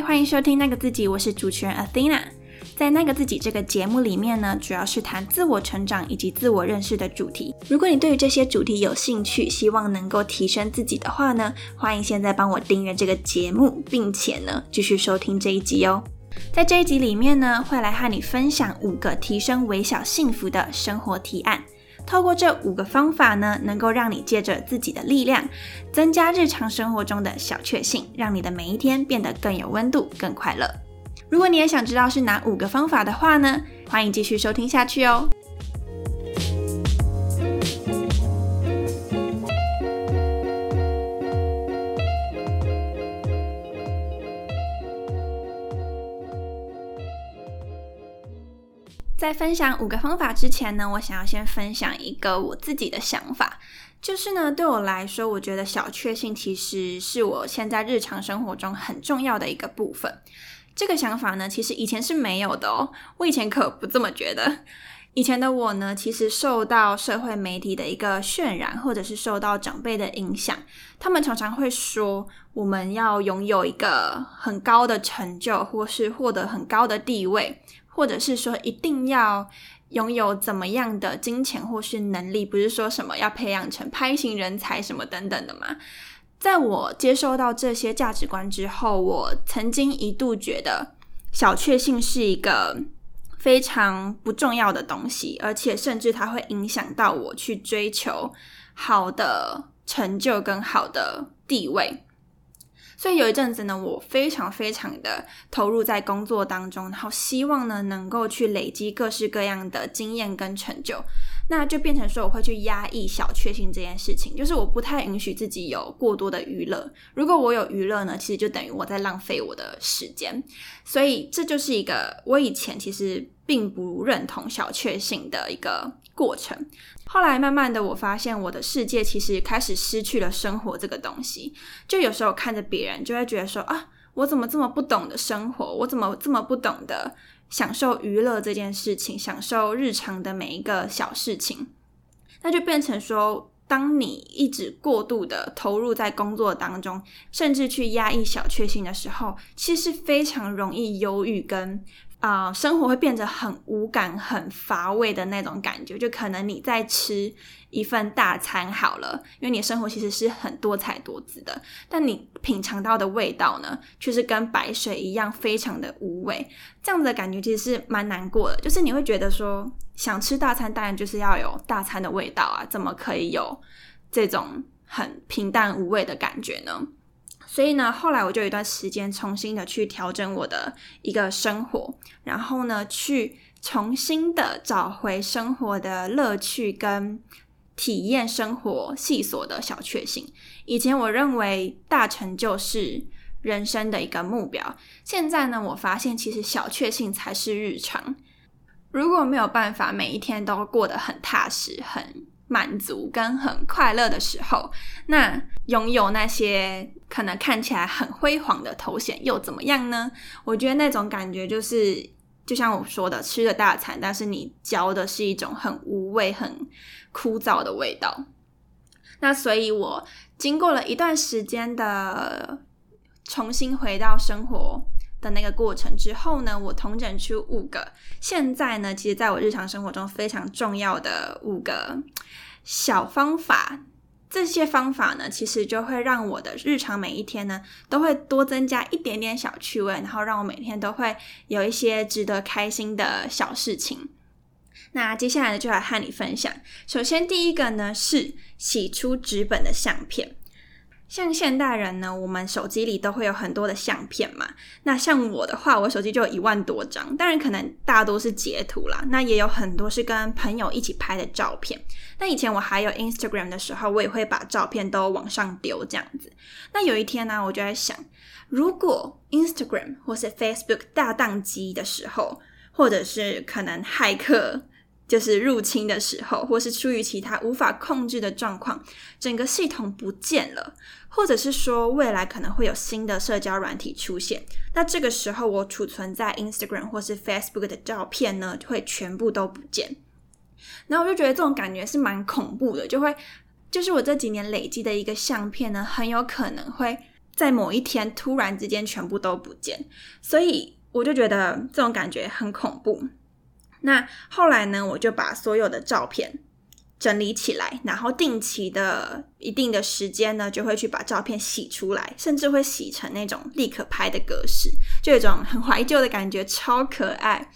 欢迎收听那个自己，我是主持人 Athena。在那个自己这个节目里面呢，主要是谈自我成长以及自我认识的主题。如果你对于这些主题有兴趣，希望能够提升自己的话呢，欢迎现在帮我订阅这个节目，并且呢继续收听这一集哦。在这一集里面呢，会来和你分享五个提升微小幸福的生活提案。透过这五个方法呢，能够让你借着自己的力量，增加日常生活中的小确幸，让你的每一天变得更有温度、更快乐。如果你也想知道是哪五个方法的话呢，欢迎继续收听下去哦。在分享五个方法之前呢，我想要先分享一个我自己的想法，就是呢，对我来说，我觉得小确幸其实是我现在日常生活中很重要的一个部分。这个想法呢，其实以前是没有的哦，我以前可不这么觉得。以前的我呢，其实受到社会媒体的一个渲染，或者是受到长辈的影响，他们常常会说，我们要拥有一个很高的成就，或是获得很高的地位。或者是说一定要拥有怎么样的金钱或是能力，不是说什么要培养成拍型人才什么等等的嘛？在我接受到这些价值观之后，我曾经一度觉得小确幸是一个非常不重要的东西，而且甚至它会影响到我去追求好的成就跟好的地位。所以有一阵子呢，我非常非常的投入在工作当中，然后希望呢能够去累积各式各样的经验跟成就，那就变成说我会去压抑小确幸这件事情，就是我不太允许自己有过多的娱乐。如果我有娱乐呢，其实就等于我在浪费我的时间。所以这就是一个我以前其实并不认同小确幸的一个过程。后来慢慢的，我发现我的世界其实开始失去了生活这个东西。就有时候看着别人，就会觉得说啊，我怎么这么不懂得生活？我怎么这么不懂得享受娱乐这件事情，享受日常的每一个小事情？那就变成说，当你一直过度的投入在工作当中，甚至去压抑小确幸的时候，其实是非常容易忧郁跟。啊，生活会变得很无感、很乏味的那种感觉，就可能你在吃一份大餐好了，因为你生活其实是很多彩多姿的，但你品尝到的味道呢，却是跟白水一样，非常的无味。这样子的感觉其实是蛮难过的，就是你会觉得说，想吃大餐，当然就是要有大餐的味道啊，怎么可以有这种很平淡无味的感觉呢？所以呢，后来我就有一段时间重新的去调整我的一个生活，然后呢，去重新的找回生活的乐趣跟体验生活细琐的小确幸。以前我认为大成就是人生的一个目标，现在呢，我发现其实小确幸才是日常。如果没有办法每一天都过得很踏实、很。满足跟很快乐的时候，那拥有那些可能看起来很辉煌的头衔又怎么样呢？我觉得那种感觉就是，就像我说的，吃了大餐，但是你嚼的是一种很无味、很枯燥的味道。那所以，我经过了一段时间的重新回到生活的那个过程之后呢，我统整出五个，现在呢，其实在我日常生活中非常重要的五个。小方法，这些方法呢，其实就会让我的日常每一天呢，都会多增加一点点小趣味，然后让我每天都会有一些值得开心的小事情。那接下来呢，就来和你分享。首先，第一个呢是洗出纸本的相片。像现代人呢，我们手机里都会有很多的相片嘛。那像我的话，我手机就有一万多张，当然可能大多是截图啦。那也有很多是跟朋友一起拍的照片。那以前我还有 Instagram 的时候，我也会把照片都往上丢这样子。那有一天呢，我就在想，如果 Instagram 或是 Facebook 大宕机的时候，或者是可能骇客。就是入侵的时候，或是出于其他无法控制的状况，整个系统不见了，或者是说未来可能会有新的社交软体出现，那这个时候我储存在 Instagram 或是 Facebook 的照片呢，会全部都不见。然后我就觉得这种感觉是蛮恐怖的，就会就是我这几年累积的一个相片呢，很有可能会在某一天突然之间全部都不见，所以我就觉得这种感觉很恐怖。那后来呢，我就把所有的照片整理起来，然后定期的一定的时间呢，就会去把照片洗出来，甚至会洗成那种立刻拍的格式，就有一种很怀旧的感觉，超可爱。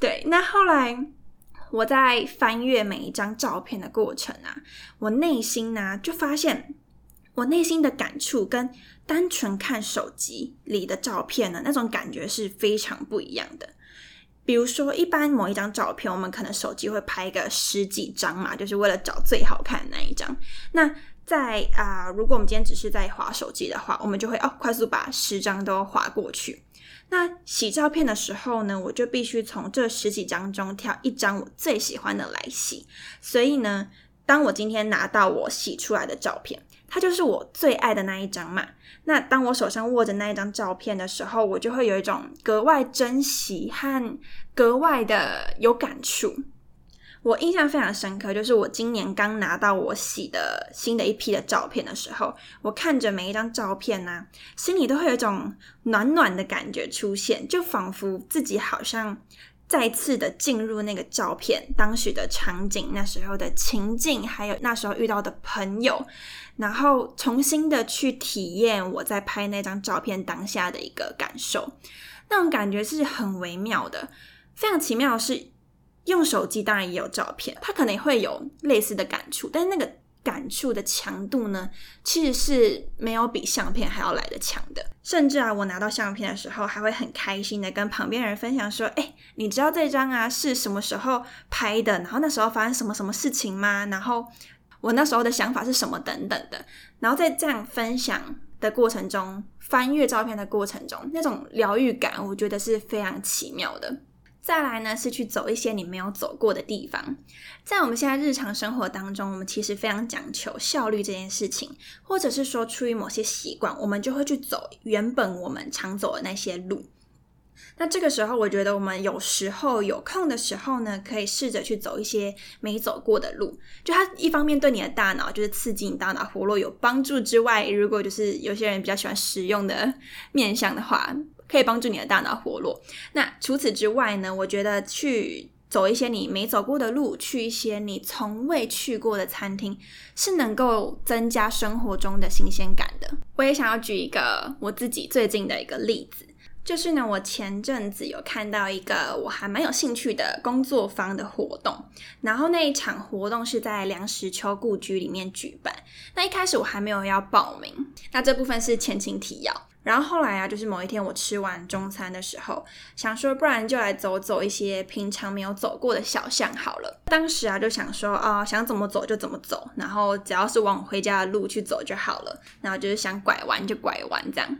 对，那后来我在翻阅每一张照片的过程啊，我内心呢就发现，我内心的感触跟。单纯看手机里的照片呢，那种感觉是非常不一样的。比如说，一般某一张照片，我们可能手机会拍个十几张嘛，就是为了找最好看的那一张。那在啊，如果我们今天只是在划手机的话，我们就会哦，快速把十张都划过去。那洗照片的时候呢，我就必须从这十几张中挑一张我最喜欢的来洗。所以呢，当我今天拿到我洗出来的照片。它就是我最爱的那一张嘛。那当我手上握着那一张照片的时候，我就会有一种格外珍惜和格外的有感触。我印象非常深刻，就是我今年刚拿到我洗的新的一批的照片的时候，我看着每一张照片呢，心里都会有一种暖暖的感觉出现，就仿佛自己好像。再次的进入那个照片当时的场景，那时候的情境，还有那时候遇到的朋友，然后重新的去体验我在拍那张照片当下的一个感受，那种感觉是很微妙的，非常奇妙的是，用手机当然也有照片，它可能会有类似的感触，但是那个。感触的强度呢，其实是没有比相片还要来的强的。甚至啊，我拿到相片的时候，还会很开心的跟旁边人分享说：“哎，你知道这张啊是什么时候拍的？然后那时候发生什么什么事情吗？然后我那时候的想法是什么等等的。然后在这样分享的过程中，翻阅照片的过程中，那种疗愈感，我觉得是非常奇妙的。”再来呢，是去走一些你没有走过的地方。在我们现在日常生活当中，我们其实非常讲求效率这件事情，或者是说出于某些习惯，我们就会去走原本我们常走的那些路。那这个时候，我觉得我们有时候有空的时候呢，可以试着去走一些没走过的路。就它一方面对你的大脑就是刺激你大脑活络有帮助之外，如果就是有些人比较喜欢实用的面向的话。可以帮助你的大脑活络。那除此之外呢？我觉得去走一些你没走过的路，去一些你从未去过的餐厅，是能够增加生活中的新鲜感的。我也想要举一个我自己最近的一个例子，就是呢，我前阵子有看到一个我还蛮有兴趣的工作坊的活动，然后那一场活动是在梁实秋故居里面举办。那一开始我还没有要报名，那这部分是前情提要。然后后来啊，就是某一天我吃完中餐的时候，想说不然就来走走一些平常没有走过的小巷好了。当时啊就想说啊，想怎么走就怎么走，然后只要是往回家的路去走就好了。然后就是想拐弯就拐弯这样。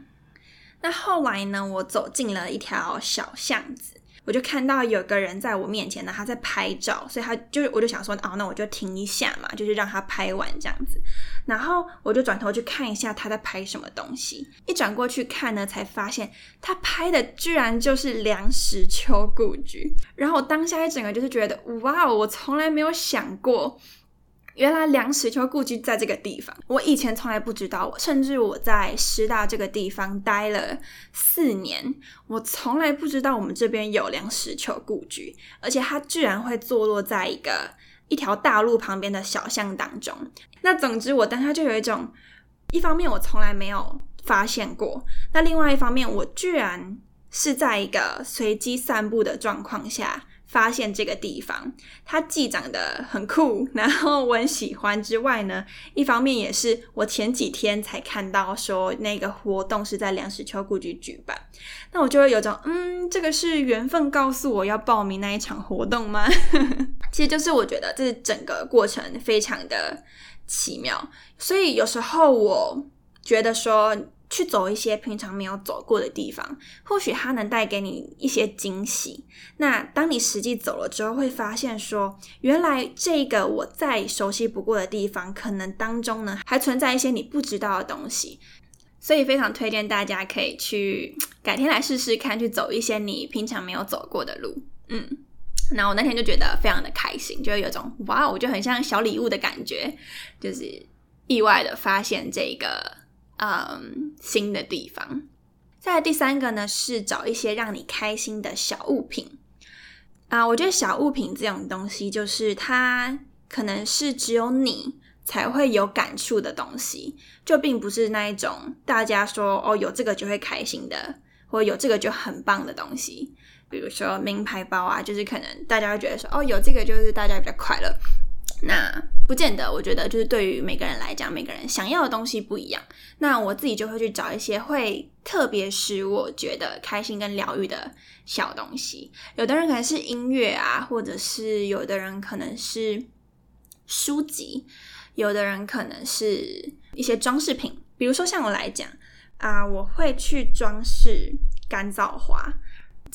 那后来呢，我走进了一条小巷子。我就看到有个人在我面前呢，他在拍照，所以他就我就想说，哦，那我就停一下嘛，就是让他拍完这样子。然后我就转头去看一下他在拍什么东西。一转过去看呢，才发现他拍的居然就是梁实秋故居。然后我当下一整个就是觉得，哇，我从来没有想过。原来梁实秋故居在这个地方，我以前从来不知道。甚至我在师大这个地方待了四年，我从来不知道我们这边有梁实秋故居，而且它居然会坐落在一个一条大路旁边的小巷当中。那总之，我当下就有一种，一方面我从来没有发现过，那另外一方面，我居然是在一个随机散步的状况下。发现这个地方，它既长得很酷，然后我很喜欢之外呢，一方面也是我前几天才看到说那个活动是在梁实秋故居举办，那我就会有种嗯，这个是缘分告诉我要报名那一场活动吗？其实就是我觉得这整个过程非常的奇妙，所以有时候我觉得说。去走一些平常没有走过的地方，或许它能带给你一些惊喜。那当你实际走了之后，会发现说，原来这个我再熟悉不过的地方，可能当中呢还存在一些你不知道的东西。所以非常推荐大家可以去改天来试试看，去走一些你平常没有走过的路。嗯，那我那天就觉得非常的开心，就有种哇，我就很像小礼物的感觉，就是意外的发现这个。嗯新的地方。再第三个呢，是找一些让你开心的小物品啊。我觉得小物品这种东西，就是它可能是只有你才会有感触的东西，就并不是那一种大家说哦有这个就会开心的，或有这个就很棒的东西。比如说名牌包啊，就是可能大家会觉得说哦有这个就是大家比较快乐。那不见得，我觉得就是对于每个人来讲，每个人想要的东西不一样。那我自己就会去找一些会特别使我觉得开心跟疗愈的小东西。有的人可能是音乐啊，或者是有的人可能是书籍，有的人可能是一些装饰品。比如说像我来讲啊，我会去装饰干燥花。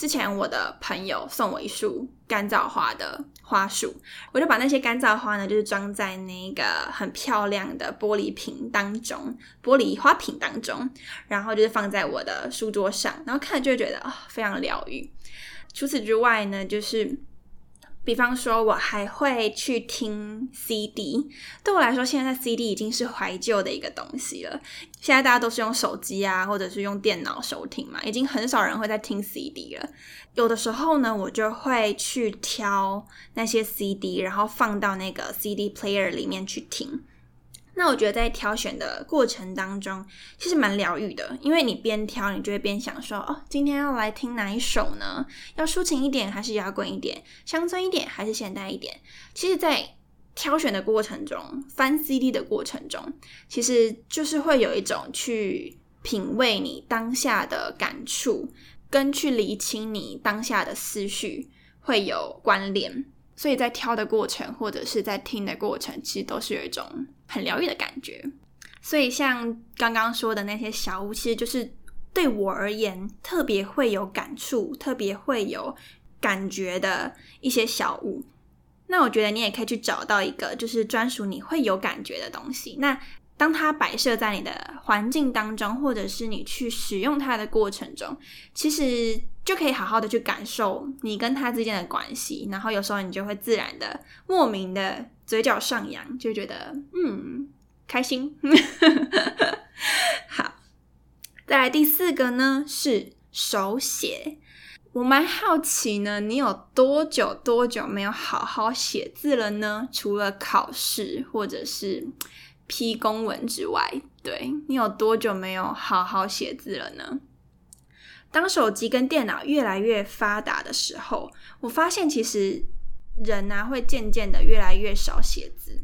之前我的朋友送我一束干燥花的花束，我就把那些干燥花呢，就是装在那个很漂亮的玻璃瓶当中，玻璃花瓶当中，然后就是放在我的书桌上，然后看了就会觉得，非常疗愈。除此之外呢，就是。比方说，我还会去听 CD。对我来说，现在 CD 已经是怀旧的一个东西了。现在大家都是用手机啊，或者是用电脑收听嘛，已经很少人会在听 CD 了。有的时候呢，我就会去挑那些 CD，然后放到那个 CD player 里面去听。那我觉得在挑选的过程当中，其实蛮疗愈的，因为你边挑，你就会边想说，哦，今天要来听哪一首呢？要抒情一点，还是摇滚一点？乡村一点，还是现代一点？其实，在挑选的过程中，翻 CD 的过程中，其实就是会有一种去品味你当下的感触，跟去理清你当下的思绪会有关联。所以在挑的过程，或者是在听的过程，其实都是有一种很疗愈的感觉。所以像刚刚说的那些小物，其实就是对我而言特别会有感触、特别会有感觉的一些小物。那我觉得你也可以去找到一个，就是专属你会有感觉的东西。那当它摆设在你的环境当中，或者是你去使用它的过程中，其实就可以好好的去感受你跟它之间的关系。然后有时候你就会自然的、莫名的嘴角上扬，就觉得嗯开心。好，再来第四个呢是手写。我蛮好奇呢，你有多久多久没有好好写字了呢？除了考试或者是。批公文之外，对你有多久没有好好写字了呢？当手机跟电脑越来越发达的时候，我发现其实人呢会渐渐的越来越少写字。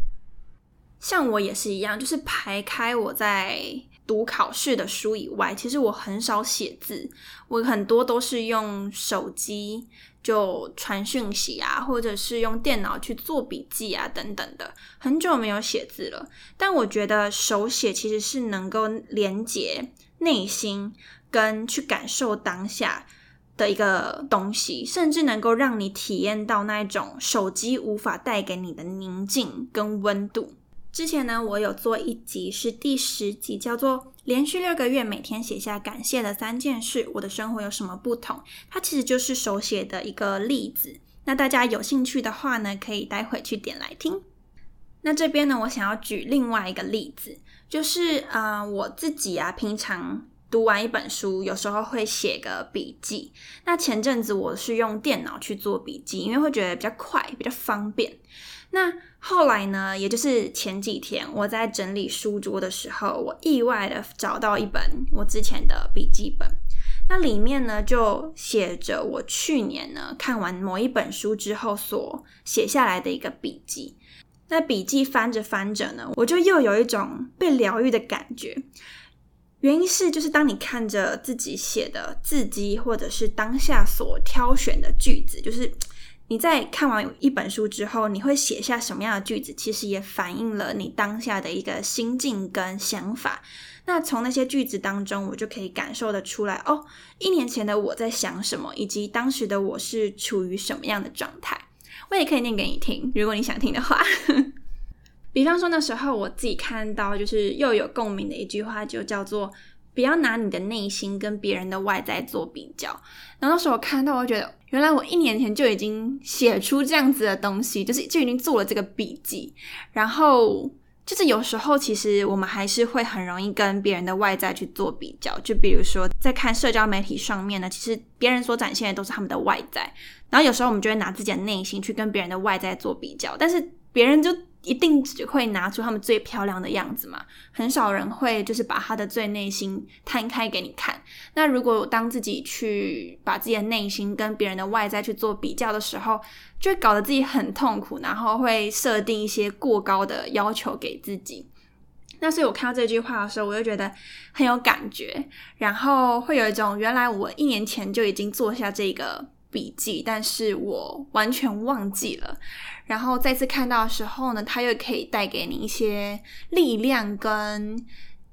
像我也是一样，就是排开我在读考试的书以外，其实我很少写字，我很多都是用手机。就传讯息啊，或者是用电脑去做笔记啊，等等的，很久没有写字了。但我觉得手写其实是能够连接内心跟去感受当下的一个东西，甚至能够让你体验到那一种手机无法带给你的宁静跟温度。之前呢，我有做一集是第十集，叫做“连续六个月每天写下感谢的三件事，我的生活有什么不同？”它其实就是手写的一个例子。那大家有兴趣的话呢，可以待会去点来听。那这边呢，我想要举另外一个例子，就是啊，我自己啊，平常读完一本书，有时候会写个笔记。那前阵子我是用电脑去做笔记，因为会觉得比较快，比较方便。那后来呢？也就是前几天，我在整理书桌的时候，我意外的找到一本我之前的笔记本。那里面呢，就写着我去年呢看完某一本书之后所写下来的一个笔记。那笔记翻着翻着呢，我就又有一种被疗愈的感觉。原因是，就是当你看着自己写的字迹，或者是当下所挑选的句子，就是。你在看完一本书之后，你会写下什么样的句子？其实也反映了你当下的一个心境跟想法。那从那些句子当中，我就可以感受得出来，哦，一年前的我在想什么，以及当时的我是处于什么样的状态。我也可以念给你听，如果你想听的话。比方说那时候我自己看到就是又有共鸣的一句话，就叫做。不要拿你的内心跟别人的外在做比较。然后那时候我看到，我觉得原来我一年前就已经写出这样子的东西，就是就已经做了这个笔记。然后就是有时候其实我们还是会很容易跟别人的外在去做比较，就比如说在看社交媒体上面呢，其实别人所展现的都是他们的外在，然后有时候我们就会拿自己的内心去跟别人的外在做比较，但是别人就。一定只会拿出他们最漂亮的样子嘛？很少人会就是把他的最内心摊开给你看。那如果当自己去把自己的内心跟别人的外在去做比较的时候，就会搞得自己很痛苦，然后会设定一些过高的要求给自己。那所以我看到这句话的时候，我就觉得很有感觉，然后会有一种原来我一年前就已经做下这个笔记，但是我完全忘记了。然后再次看到的时候呢，它又可以带给你一些力量跟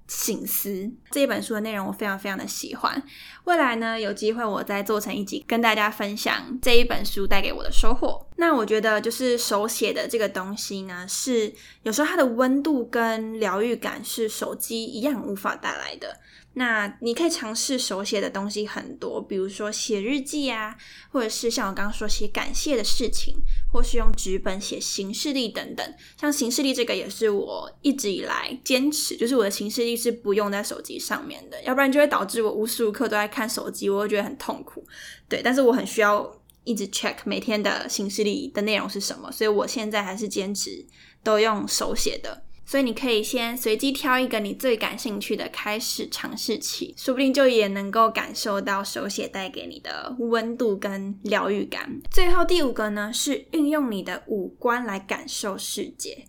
醒思。这一本书的内容我非常非常的喜欢。未来呢，有机会我再做成一集跟大家分享这一本书带给我的收获。那我觉得就是手写的这个东西呢，是有时候它的温度跟疗愈感是手机一样无法带来的。那你可以尝试手写的东西很多，比如说写日记啊，或者是像我刚刚说写感谢的事情，或是用纸本写行事历等等。像行事历这个也是我一直以来坚持，就是我的行事历是不用在手机上面的，要不然就会导致我无时无刻都在看手机，我会觉得很痛苦。对，但是我很需要一直 check 每天的行事历的内容是什么，所以我现在还是坚持都用手写的。所以你可以先随机挑一个你最感兴趣的开始尝试起，说不定就也能够感受到手写带给你的温度跟疗愈感。最后第五个呢，是运用你的五官来感受世界。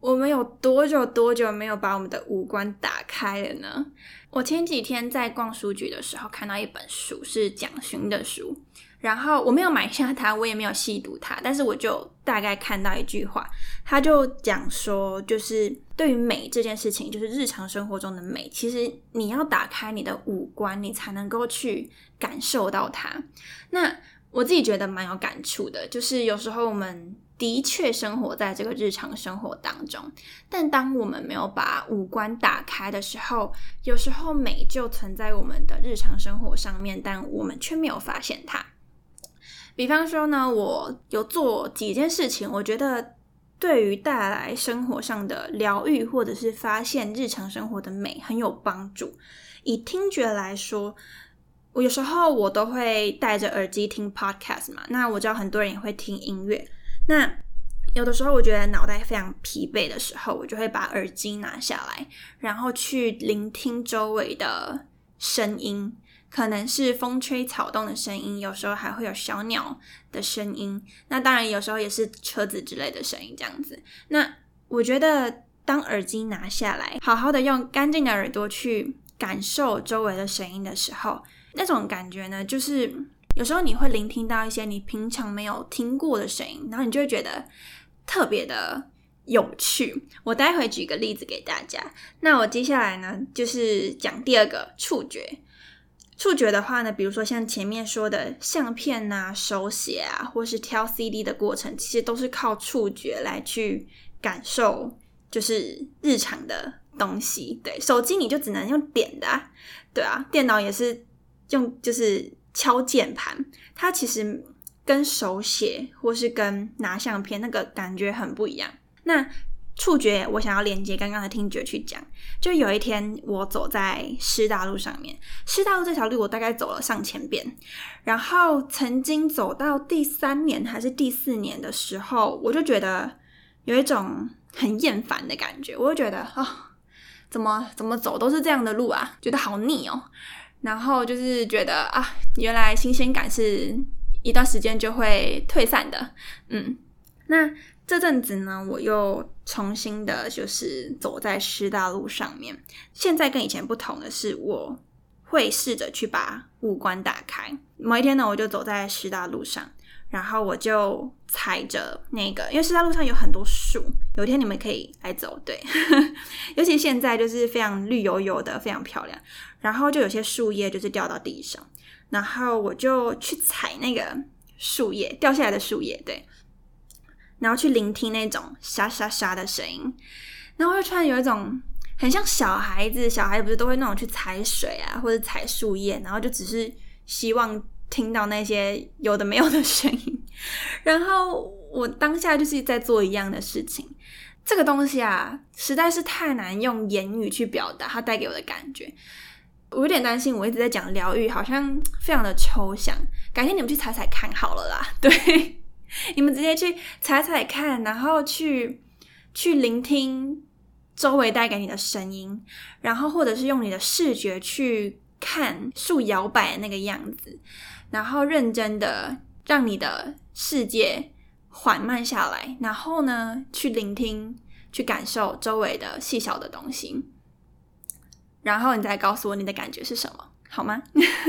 我们有多久多久没有把我们的五官打开了呢？我前几天在逛书局的时候看到一本书，是蒋勋的书。然后我没有买下它，我也没有细读它，但是我就大概看到一句话，他就讲说，就是对于美这件事情，就是日常生活中的美，其实你要打开你的五官，你才能够去感受到它。那我自己觉得蛮有感触的，就是有时候我们的确生活在这个日常生活当中，但当我们没有把五官打开的时候，有时候美就存在我们的日常生活上面，但我们却没有发现它。比方说呢，我有做几件事情，我觉得对于带来生活上的疗愈，或者是发现日常生活的美很有帮助。以听觉来说，我有时候我都会戴着耳机听 podcast 嘛。那我知道很多人也会听音乐。那有的时候我觉得脑袋非常疲惫的时候，我就会把耳机拿下来，然后去聆听周围的声音。可能是风吹草动的声音，有时候还会有小鸟的声音。那当然，有时候也是车子之类的声音，这样子。那我觉得，当耳机拿下来，好好的用干净的耳朵去感受周围的声音的时候，那种感觉呢，就是有时候你会聆听到一些你平常没有听过的声音，然后你就会觉得特别的有趣。我待会举个例子给大家。那我接下来呢，就是讲第二个触觉。触觉的话呢，比如说像前面说的相片呐、手写啊，或是挑 CD 的过程，其实都是靠触觉来去感受，就是日常的东西。对，手机你就只能用点的，对啊，电脑也是用就是敲键盘，它其实跟手写或是跟拿相片那个感觉很不一样。那触觉，我想要连接刚刚的听觉去讲。就有一天，我走在师大路上面，师大路这条路我大概走了上千遍。然后曾经走到第三年还是第四年的时候，我就觉得有一种很厌烦的感觉。我就觉得啊，怎么怎么走都是这样的路啊，觉得好腻哦。然后就是觉得啊，原来新鲜感是一段时间就会退散的。嗯，那。这阵子呢，我又重新的，就是走在师大路上面。现在跟以前不同的是，我会试着去把五官打开。某一天呢，我就走在师大路上，然后我就踩着那个，因为师大路上有很多树，有一天你们可以来走，对，尤其现在就是非常绿油油的，非常漂亮。然后就有些树叶就是掉到地上，然后我就去踩那个树叶掉下来的树叶，对。然后去聆听那种沙沙沙的声音，然后就突然有一种很像小孩子，小孩子不是都会那种去踩水啊，或者踩树叶，然后就只是希望听到那些有的没有的声音。然后我当下就是在做一样的事情，这个东西啊，实在是太难用言语去表达它带给我的感觉。我有点担心，我一直在讲疗愈，好像非常的抽象。改天你们去踩踩看好了啦，对，你们直接去踩踩看，然后去去聆听周围带给你的声音，然后或者是用你的视觉去看树摇摆的那个样子，然后认真的让你的世界缓慢下来，然后呢，去聆听、去感受周围的细小的东西。然后你再告诉我你的感觉是什么，好吗？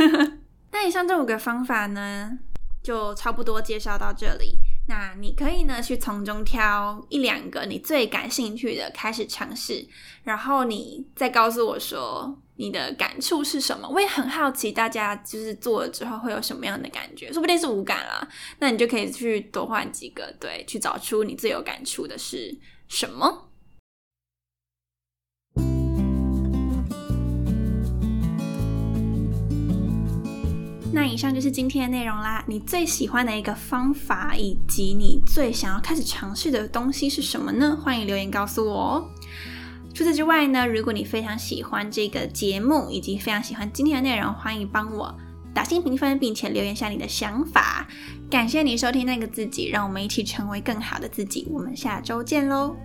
那以上这五个方法呢，就差不多介绍到这里。那你可以呢去从中挑一两个你最感兴趣的开始尝试，然后你再告诉我说你的感触是什么。我也很好奇大家就是做了之后会有什么样的感觉，说不定是无感啦。那你就可以去多换几个，对，去找出你最有感触的是什么。以上就是今天的内容啦。你最喜欢的一个方法，以及你最想要开始尝试的东西是什么呢？欢迎留言告诉我哦。除此之外呢，如果你非常喜欢这个节目，以及非常喜欢今天的内容，欢迎帮我打新评分，并且留言下你的想法。感谢你收听那个自己，让我们一起成为更好的自己。我们下周见喽。